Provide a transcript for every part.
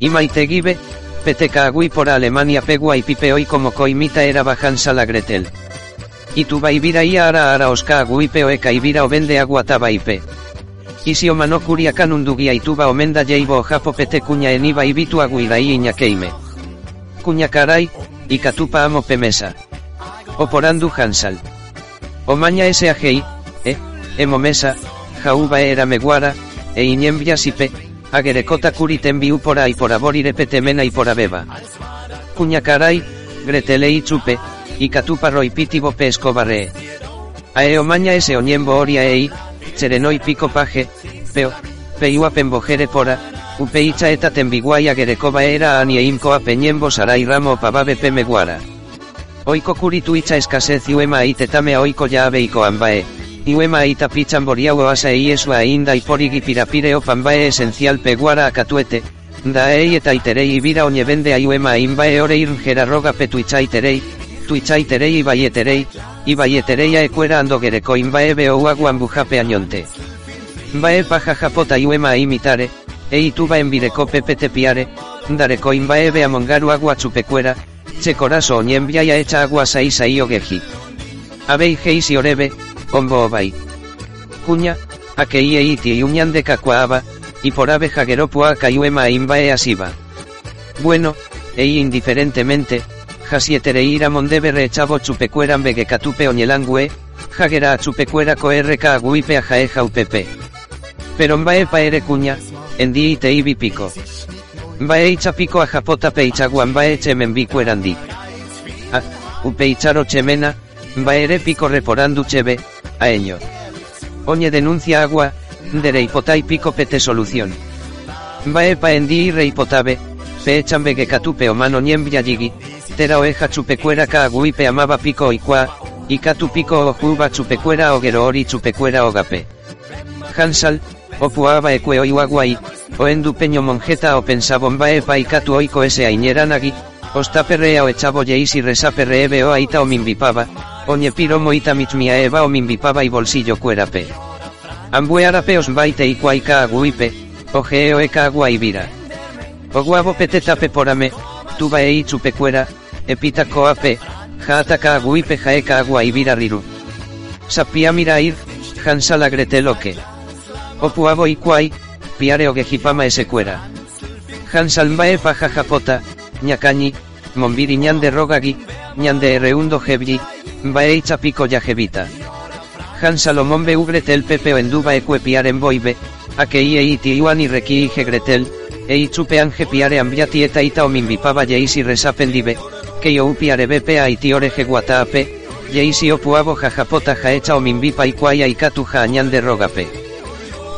Imaitegibe, Petekaagui por Alemania Peguai Pipeoi como coimita era Bajansa la Gretel. Y tu vaivira Itubaibiraia ara ara oska aguipeoeka ibira obende aguatabaipe. Isio manokuria kanundugia ituba omenda jeibo japo pete kuña eniba ibitu aguirai iñakeime. Kuña karai, ikatupa amo pemesa. Oporandu hansal. Omaña ese ajei, eh, e, emomesa, jauba era meguara, e iñembiasipe, Agerecota kuriten biupora y por aborire petemena y por Kuñakarai, Cuñacaray, gretele y chupe, y catuparro y pitibo pesco barre. Aeomaña ese oñembo oria ei, sereno y pico paje, peo, peiuapen bojere pora, upeicha eta tembiguai agerekoba era anieimko apeñembo sarai ramo pababe pemeguara. Oiko kuritu itza eskasez uema itetame oiko jaabeiko ambae. Iue maita pichan boriago asa eiesua ainda i porigi pirapire fanbae esencial peguara akatuete, daei da ei eta iterei ibira oñe bende a iue e ore irngera roga pe iterei, tuicha iterei i. Baieterei, i baieterei a ekuera ando gereko imbae añonte. Bae paja japota iue imitare, ei tuba en bideko pepete piare, dareko imbae be amongaru agua chupekuera, che corazo oñen biaia echa agua saisa iogeji. Abei geisi orebe, Ombo obai. Kuña, akei eiti uñan de kakuaba, y por ave jageropua kayuema imbae asiba. Bueno, ei indiferentemente, jasietereira mondebe rechavo chupecueran begekatupe oñelangue, jagera chupecuera coerreca aguipe a jaeja upepe. Pero mbae paere cuña, endi ite ibi pico. Mbae pico a japota peichaguambae chemenbi cuerandi. A, upeicharo chemena, mbaere pico reporandu chebe, Aeño. Oñe denuncia agua, dereipotai pico pete solución. Bae paendi y reipotabe, pe echambe que catupe o mano ñembia yigi, tera oeja chupecuera ka aguipe amaba pico y qua, y catu pico o juba chupecuera o geroori chupecuera o gape. Hansal, o puaba eque o iwaguai, o endu peño monjeta o pensabombae pa y catu oiko ese aiñeranagi, ostaperrea o echabo yeisi resaperrebe o aita o mimbipaba, Oñe piro moita michmia eva o mimbipaba y bolsillo cuerape. Ambue arapeos baite y cuaica aguipe, ojeo eka agua y vira. O guabo petetape porame, tuba e chupe cuera, epita coape, jaataka aguipe jaeka agua y vira riru. Sapia mira ir, hansa la greteloque. O puavo y cuai, piare o gejipama ese cuera. Hansal mbae paja japota, ñacañi, mombiri de rogagi, ñande reundo hebji, Baeicha pico yajevita. Han Salomón be ugretel pepeo enduba ecuepiar en boibe, a que ie iti iwan y requi ige gretel, e ichupe anje piare ambiati eta ita o mimbipaba yeisi resapendibe, que yo upiare bepe a iti oreje guataape, yeisi opuavo jajapota jaecha o mimbipa y cuaya y katu de rogape.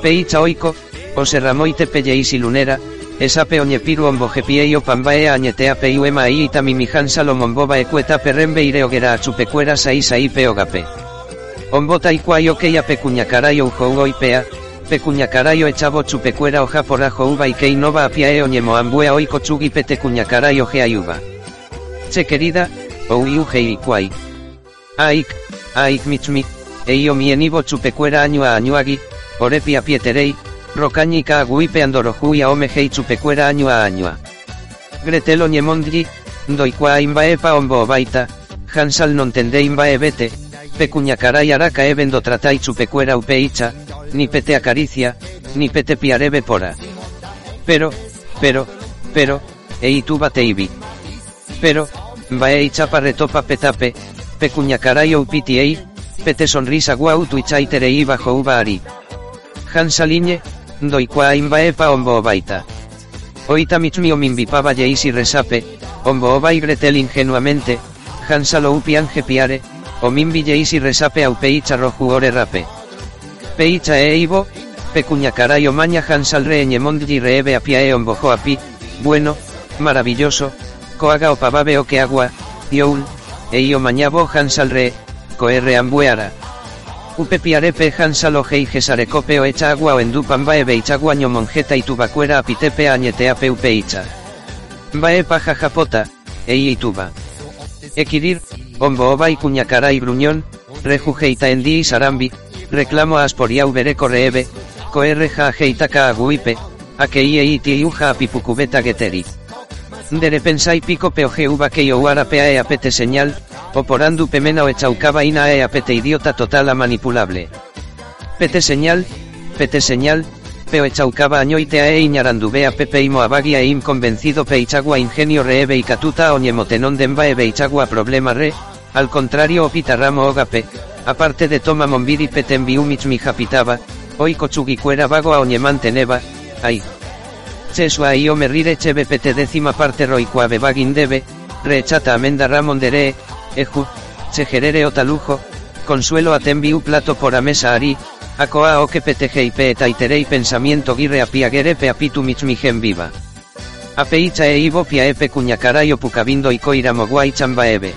Peicha oiko, o serramoite pe yeisi lunera, Esape oñepiru onbojepiei panbaea añeteape iuema ita mimijan salomomboba ekuetape renbe ireogera achupecuera saisaipe ogape. Ombota ikuaio keia pecuñacarayo ujo oipea, pecuñacarayo echavo chupecuera hoja por ajo uva y keinova apiae oñemoambuea oiko chugi petecuñacarayo geayuva. Che querida, ouiujei ikuai. Aik, aik michmi, eio mienivo chupecuera añua añuagi, orepia pieterei, Rocañica aguipe andorojuya omegei chupecuera año a año. Gretelo ñemondri, doikua imbaepa ombo baita, hansal non tende imbae bete, pecuña caray araca evendo tratai chupecuera upeicha, ni pete acaricia, ni pete piarebe pora. Pero, pero, pero, eituba teibi. Pero, bae chapa retopa petape, pecuña caray upiti ei, pete sonrisa guau tuichaitere bajo uva ari. Hansaliñe, doikuwa imbaepa ombovaita. Oita michmiom invipaba yeisi resape, ombo obai gretel ingenuamente, jansalo upi ange piare, omimbi yeisi resape au peicha roju ore rape. Peicha e ibo, pecuñacaray omaña hansal reeñemondi reebe apiae ombojo api, bueno, maravilloso, coaga opababe o que agua, youl, e io mañabo hansal re, coerre ambueara. Upepi arepe jansalo geijesareko peo endupan bae panbaebe itxaguaino monjeta itubakuera apitepea añetea peupe itxa. Bae paja japota, ei ituba. Ekidir, onbo obai kuñakara y gruñón, rejujeita endi y sarambi, reclamo asporiau bereko reebe, koerreja jeitaka aguipe, akei eiti iuja apipucubeta geteri. Dere pensai pico peo geuba que apete señal, oporandu pemena o echaucaba ina e apete idiota total a manipulable. Pete señal, pete señal, peo echaucaba añoitea e iñarandubea pepe imo abagia e im convencido peichagua ingenio reebe y catuta oñemotenon demba e beichagua problema re, al contrario opita ramo ogape, aparte de toma monbiri peten biumich mi japitaba, hoy cuera vago a oñemante neva, ay. Chesua y o merrire chebe pete décima parte roicuave bagin debe, rechata amenda ramon dere, eju, chejerere o talujo, consuelo atembiu plato por a mesa ari, acoa o que peteje y pe y pensamiento guirre apiagere pe apitu michmigen viva. Apeicha e ivo pia epe cuñacarayo pucabindo y coira moguay chambaebe.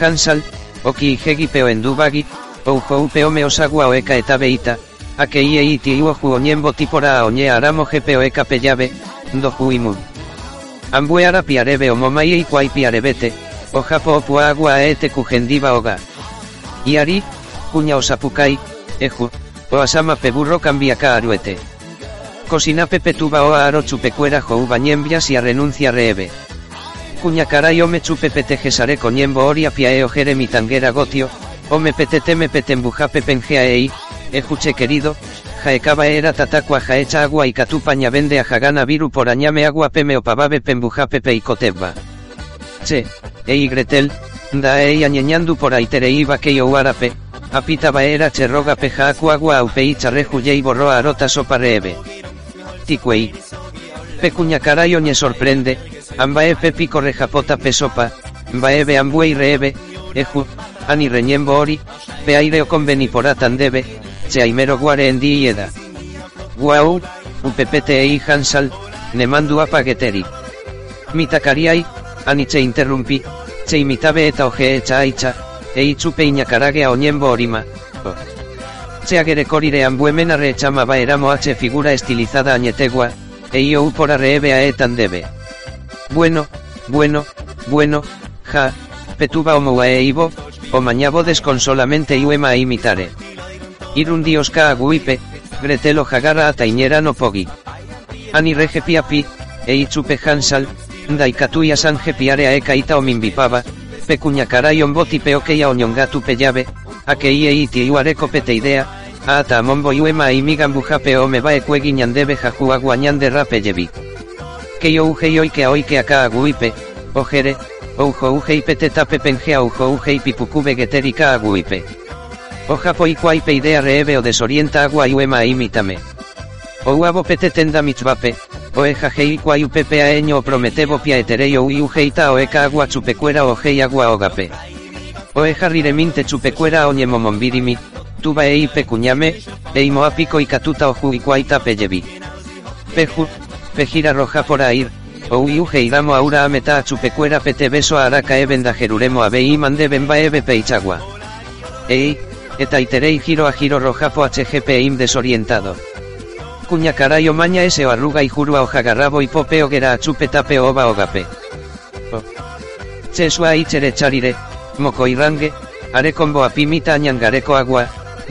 Hansal, oki hegi peo endubagi, ou jou peo meosagua o eka eta beita, ake ie iti uo ju oñembo tipora oñe aramo jepe o eka peyave, do juimu. Ambueara piarebe o momai e kwai piarebete, o japo o pua agua ete kujendiva oga. Iari, cuña osapukai, eju, o asama peburro cambiaca aruete. Cosina pepetuba o aro chupecuera jou bañembias y a renuncia reebe. Cuña caray o me chupe petejesare coñembo oria piae o jere mi tanguera gotio, o me petete me petembuja pepengea ei, ejuche querido, jaecaba era tatakua jaecha agua y catupaña vende a jagana viru por añame agua peme o pavabe pembuja pepe y coteba. Che, e Gretel, da e añeñandu por aiterei bakei ou arape, apita baera cherroga peja acuagua au pei charrejuyei borroa arota soparreve. Ticuei. Pecuña carayo ñe sorprende, ambae pepi correjapota pesopa, baebe ambuei reeve, eju, ani reñembo ori, peaireo conveni por atandebe, cheaimero guare en dieda. Guau, upepete e hansal, nemandu apageteri. Mitakariai, ani che interrumpi, che imitabe eta oje echa aicha, e itzupe iñakarage a oñembo orima. Oh. Che agere corire ambuemena rechama baeramo h figura estilizada añetegua, e io upora reebe a etan debe. Bueno, bueno, bueno, ja, petuba o e ivo, o mañabo desconsolamente iuema a imitare. Irun dioska aguipe, gretelo jagara a no pogi. Ani rege piapi, e ichupe hansal, daikatuia san jepiarea ekaita omin bipaba, pekuña onboti peokeia onongatu pejabe, ake iei tiuareko peteidea, ata amombo iuema imigan buja peome baeku egin andebe jajua guanyan derrape jebi. Keio ugei oikea oikea ka aguipe, ojere, Oujo ugei peteta pepengea ujo ugei pipuku vegeterika aguipe. Oja poikua ipeidea rehebe o desorienta agua iuema imitame. Ouabo peteten da mitzbape, o eja hei kwai upepe aeño o prometebo pia eterei o ugeita o eka agua chupecuera o hei agua ogape. O eja rireminte chupecuera o ñemomombirimi, tuba ei pecuñame, eimo apico y catuta o ju y cuaita peyevi. Peju, pejira roja por air, o uge iramo aura ameta a chupecuera pete beso a araka eben da jeruremo abe y mande benba ebe peichagua. Ei, eta iterei giro a giro rojafo hgp im desorientado. Ikuña karai omaina ese arruga ijurua hoja garrabo ipope ogera atxupetape oba ogape. Oh. O. Txesua itxere txarire, moko irange, arekombo apimita anian gareko agua,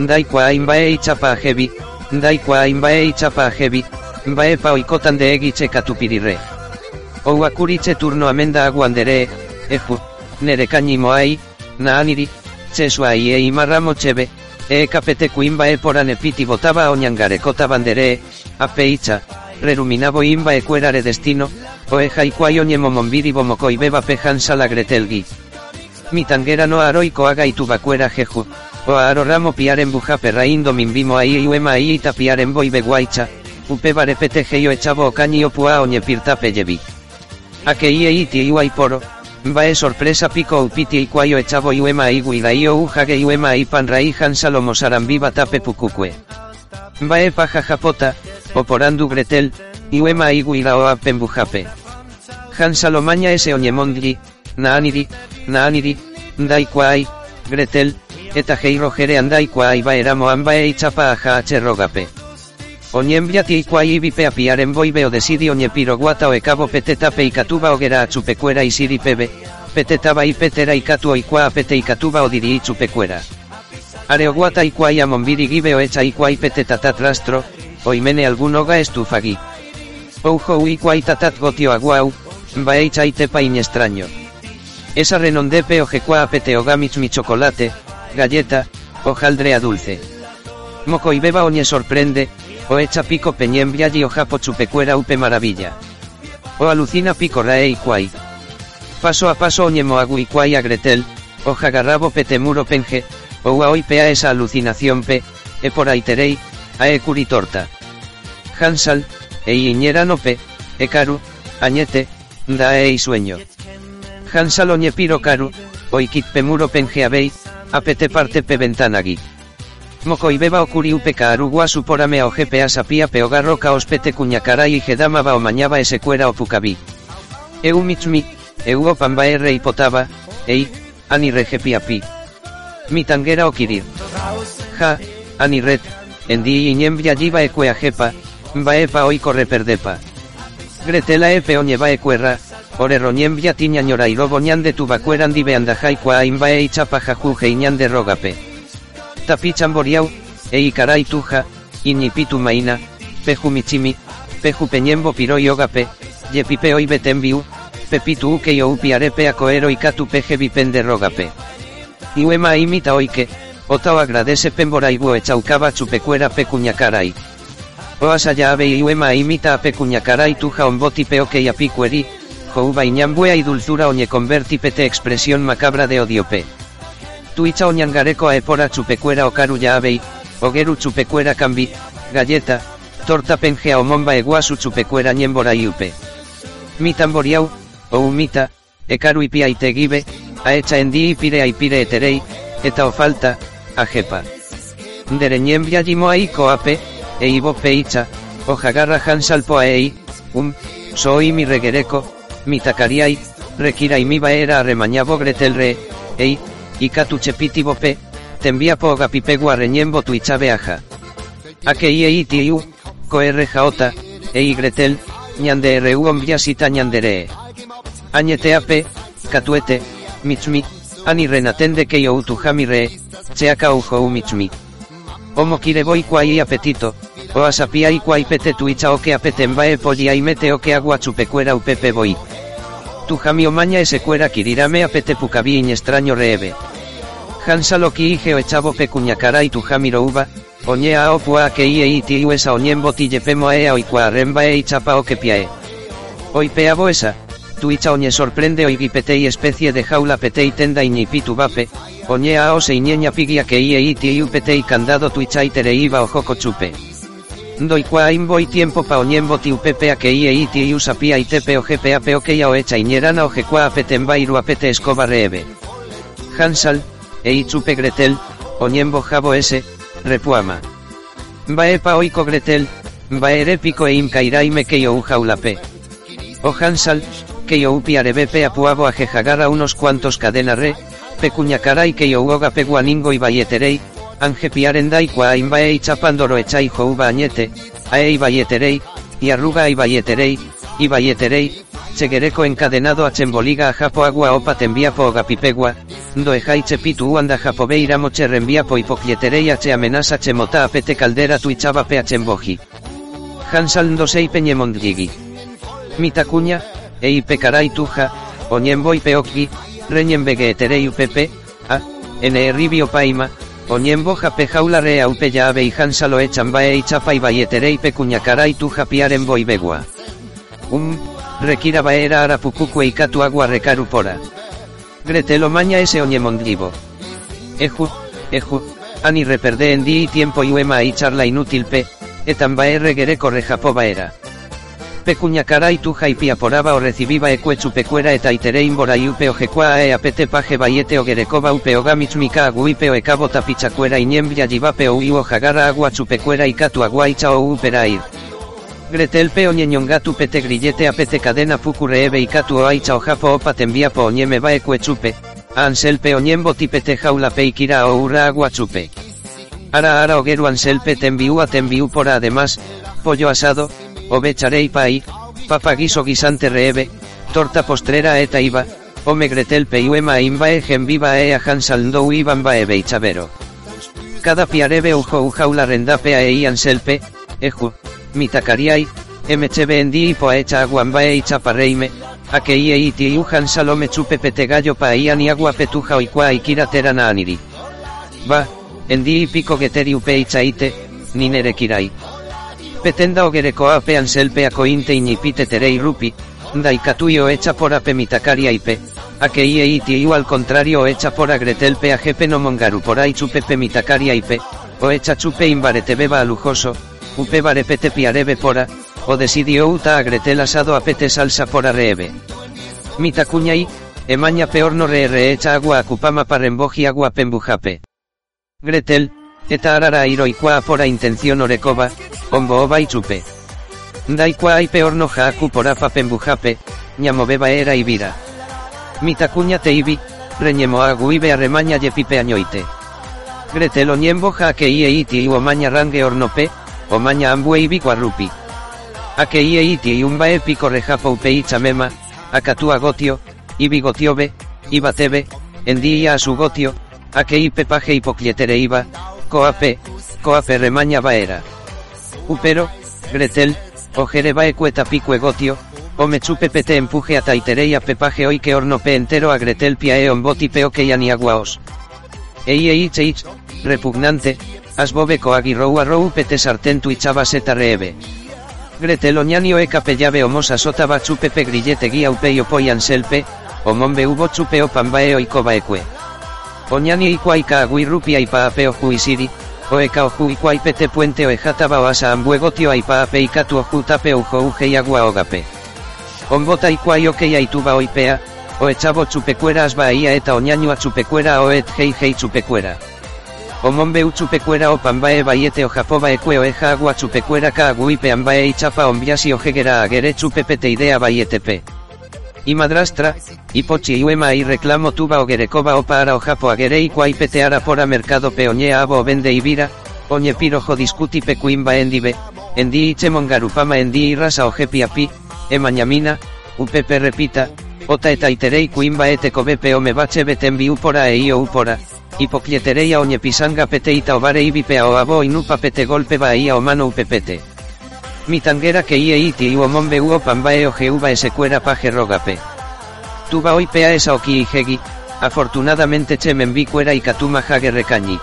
daikoa hainbae itxapa ajebi, daikoa hainbae itxapa ajebi, bae pa oikotan de egitxe katupirire. Oua kuritxe turno amenda aguan dere, eju, nere kanimo ai, naaniri, txesua iei marramo txebe, e capete cuimba e por anepiti votaba oñangare cota bandere, apeicha, reruminabo imba e cuerare destino, o e jaikuayo momombiri bomoko y beba pejan gretelgi. Mi tanguera no aroico haga y tubacuera jeju, o aro ramo piar en buja perraindo mimbimo ahí y uema ahí y tapiar en boi beguaicha, upe barepete geio echabo o cañi o pua oñepirta pellevi. A que ie iti iuai poro, Bae sorpresa pico upiti y cuayo echavo y uema ujage y uema y salomo raijan salomos arambiba tape pucuque. Bae paja japota, poporandu gretel, y uema y guidao. Han salomaña ese oñemondri, naaniri, naaniri, dai gretel, eta jeiro jere andai cuay baeramo ambae y chapa aja rogape. Oniembia tiqua y vipe apiar en voibe o desidio ne piroguata o ecabo peteta peicatuba o gera chupecuera y siripebe, petetaba y petera y catu o odiri pete y catuba o diri y chupecuera. Areoguata iqua y amombiri gibe o echa iqua y petetata trastro, o imene algún estufagi. Oujo iqua y tatat gotio aguau, va echa y extraño. Esa renondepe o jecua apete o gamich mi chocolate, galleta, o jaldrea dulce. Moco y beba oñe sorprende, o echa pico peñem y o japo chupecuera upe maravilla. O alucina pico rae y quai. Paso a paso oñe moagui quai a gretel, o jagarrabo petemuro penge, o hoy pea esa alucinación pe, e por aiterei, a e curitorta. Hansal, e iñera no pe, e caru, añete, da e sueño. Hansal oñe piro caru, o ikit pemuro penge abei, apete parte pe ventanagi. Moco y beba okuri upe kaarugua suporame o gpa sapia peogarro caos pete cuñacara y gedama ba o mañaba ese cuera o pucabi. Eu michmi, eu o pamba y potaba, ei, ani regepiapi. Mi tanguera o kirir. Ja, ani red, endi iñem yajiba equea jepa, baepa oi corre perdepa. Gretela epe oñe equerra, ore roñem tiña ñora y robo de tubacueran dibe andajai imbae y chapa jajuje iñan de rogape. Tapichan boriau, e icaray tuja, iñipitu maina, peju michimi, peju peñembo piro yogape, yepipe oi betembiu, pepitu uke yo upiarepe a coero y catu peje vipende rogape. Iuema imita oike, otao agradece pembora ibuo echaucaba chupecuera pecuñacaray. Oasa ya ave iuema imita a pecuñacaray tuja omboti peoke y apicueri, jouba iñambue y dulzura oñe converti pete expresión macabra de odiope. Tuicha oñangareco a epora chupecuera o caru ya avei, ogeru chupecuera cambi, galleta, torta pengea o momba eguasu chupecuera ñembora iupe. Mitamboriau, o umita, ekaru ipia itegibe, a echa endi ipire a ipire eterei, eta o falta, a jepa. Dereñem viajimo a ape, e ibo peicha, o jagarra hansal po ei, um, soy mi reguereco, mi takariai, rekira y mi baera a remañabo gretelre, ei, Ikatu chepiti bope, tembia poga pipegua reñembo tuicha beaja. Ake ie itiu, ko jaota, e igretel, ñande reu ombiasita ñanderee. Añeteape, katuete, michmi, ani renatende que yo utu jamire, cheaka ujo michmi. Omo kirevoi kwai apetito, o asapia i kuai pete tuicha o que apetembae polia y mete o que agua chupecuera upepe voi. Tu jamio maña ese cuera kirirame apete pucabi in extraño reeve. Hansalo ki ige o echavo pecuñacara y tu jamiro uva, oñea opua que ie iti uesa oñembo tille pemo a ea oikua remba e chapa o que piae. Oi peavo esa, tuicha oñe sorprende y especie de jaula petei tenda iñipitu vape, oñe a ose iñeña pigia que ie iti y candado tuicha itere iba o chupe. Doi qua imbo tiempo pa oñembo tiu pepe a que ie iti usapia y tepe o jepe ape o que ya o echa iñerana o jekua apetemba iru apete escoba reebe. Hansal, e chupe gretel, oñembo jabo ese, repuama. Baepa oiko gretel, baerepico e imkairaime que yo jaulape. O Hansal, que yo upi arebepe apuavo a jejagara unos cuantos cadena re, pecuñacaray que yo uoga peguaningo y bayeterei, anje piarendai qua imbae y chapandoro echai jouba añete, ae y bayeterei, y arruga y bayeterei, y bayeterei, cheguereco encadenado a chemboliga a japo agua opa tembiapo o gapipegua, do ejai chepitu uanda japo beira moche rembiapo y poclieterei a che amenaza chemota a pete caldera tuichaba pe a chemboji. Hansal ndo sei peñemondigi. Mitacuña, ei pecarai tuja, oñembo y peokgi, reñen begeeterei upepe, a, ene ribio paima, oñembo jape jaula rea upe ya ave y hansalo echan bae y chapa y bayeterei pecuñacarai tuja piaren y begua. Um, requira baera arapucuque y catu agua recarupora. Gretelo maña ese oñemondlivo. Eju, eju, ani reperde en di tiempo uema y charla inútil pe, etan bae corre japo baera. Pecuñacara y tuja y piaporaba o recibiba ecuechu pecuera eta itere imbora y upe o jecua e apete paje bayete o gerecoba upe o gamich mika aguipe o ecabo tapichacuera y niembria jibape o jagara agua chupecuera y catu aguaicha o uperair. Gretel peo ñeñongatu pete grillete apete cadena pucurreebe y catu o aicha o japo opa tembiapo o ñeme va ecuechupe, ansel peo ñembo tipete jaula peikira o ura agua chupe. Ara ara ogueru ansel pe tembiu a tembiu por además, pollo asado, ovecharei pai, papa guiso guisante reebe, torta postrera eta iba, ome gretel peiuema imba gen viva e a hansalndou iban baebe y chavero. Cada piarebe ujo ujaula rendapea e ian selpe, eju, mitacariai, MCB en di poa echa aguambae y chaparreime, a que ie iti ujan salome chupe pete gallo pa ian y agua petuja oikua y kira terana aniri. Va, en di pico geteri upe y chaite, ni nere kirai. Petenda ogereko ape anselpe acointe iñipite terei rupi, daikatuio echa por ape mitakaria ipe, a que ie iti al contrario echa por agretelpe a jepe no mongaru por ahí chupe pe mitakaria o echa chupe imbarete beba upevare pete piareve pora, o decidiu uta agretel asado a pete salsa pora reeve. Mita cuñai, e maña peor no re echa agua a cupama parremboji agua pembujape. Gretel, eta arara iroikua pora intención orecoba, ombo oba y chupe. Daikua y peor no jaaku por pa pembujape, ñamobeba era ibira. Mitacuña te ibi, reñemo agu ibe arremaña ye pipe añoite. Gretel oñembo jaque ie iti maña range ornope, o maña ambuei biguarrupi. Ake ie iti iumba epiko rejapoupei chamema, akatua gotio, ibi gotiobe, iba tebe, endia a su gotio, ake ipe paje hipoclietere iba, coape, coape remaña baera. Upero, Gretel, ojere baecueta picue gotio, o me chupe pete empuje a taitereia pepaje hoy que horno pe entero a Gretel piae on boti peo que ya ni aguaos. Eie ich repugnante, asbobe coagirrou a rou pete sarten tuichaba seta reebe. Gretel oñanio e capellave o mosa sota bachu pepe grillete guía upei o poyan selpe, o mombe ubo chupe o pambae o ikoba ekue. Oñani ikuaika agui rupia ipa ape o juisiri, o eka o hui kwai pete puente o ejataba o asa ambuego tio aipa ape ikatu o jutape o jouge y agua ogape. Ombota ikuai o keia ituba o ipea, o echabo chupecuera asba ia eta oñaño a chupecuera o et hei hei chupecuera. O mombe uchupecuera o pambae baiete o japoba ekue o eja agua chupecuera ka aguipe ambae y chapa ombiasi o jegera agere chupepete idea baietepe. Y madrastra, y pochi y y reclamo tuba o gerekoba o para o japo agere y peteara pora mercado peoñea abo o vende ibira, oñe pirojo discuti pecuimba endibe, endi iche mongarupama endi y rasa o jepiapi, e mañamina, upepe repita, ota eta iterei cuimba ete kobe peo me bache betembi upora e io upora, hipoclietereia ao ñepisanga peteita ovare ibipea o abo inupa pete golpe ia o mano upepete. Mitanguera que ie iti iu mombe uo pambae o geuba esecuera paje rogape. Tuba oi pea esa oki hegi, afortunadamente chemen bicuera y katuma hage recañi.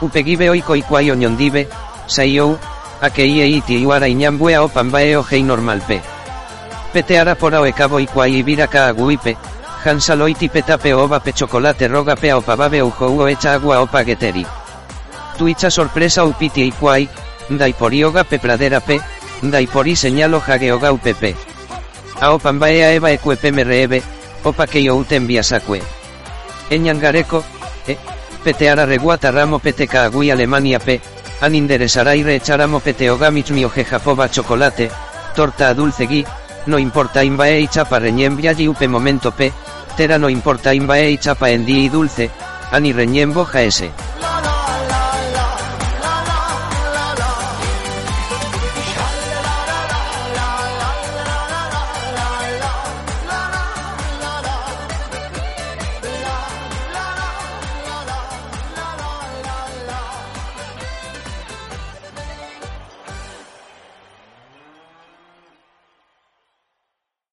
Upegibe oi koikuai oñondibe, saiou, a que ie iti iu iñambuea o pambae o gei normalpe. Peteara pora o ekabo ikuai ibiraka aguipe, Hansaloiti petape ovape chocolate roga rogape opavave o echa agua opa geteri. Tuicha sorpresa ou piti dai por yoga pe pradera pe, dai daipori señalo jageoga upepe. Aopambaea eva equepe mereve, opa que yo youten biasacue. Eñangareco, e, peteara reguata ramo peteca agui Alemania pe, an aninderesará y recháramo peteoga mio japoba chocolate, torta a dulce gui, no importa imbae y chapa reñembia y upe momento pe, Tera no importa imbae y chapa en di y dulce, ani reñembo ese.